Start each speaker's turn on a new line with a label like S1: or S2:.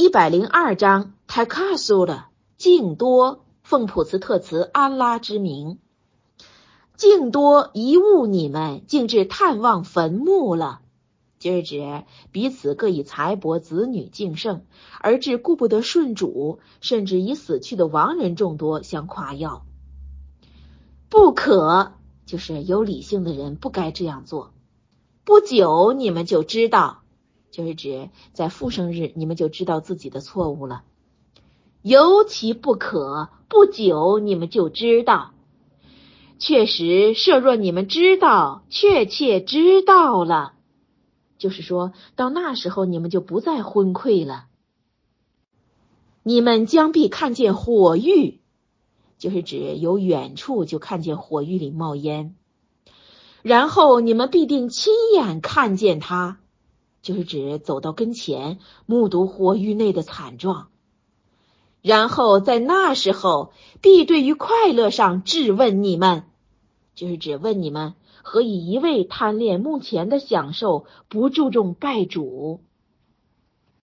S1: 一百零二章，泰卡苏了，敬多奉普茨特茨安拉之名，敬多贻误你们，竟至探望坟墓了。就是指彼此各以财帛、子女敬盛，而至顾不得顺主，甚至以死去的亡人众多相夸耀。不可，就是有理性的人不该这样做。不久你们就知道，就是指在复生日你们就知道自己的错误了。尤其不可，不久你们就知道。确实，设若你们知道，确切知道了。就是说到那时候，你们就不再昏聩了。你们将必看见火狱，就是指由远处就看见火狱里冒烟，然后你们必定亲眼看见他，就是指走到跟前，目睹火狱内的惨状，然后在那时候必对于快乐上质问你们，就是指问你们。何以一味贪恋目前的享受，不注重盖主？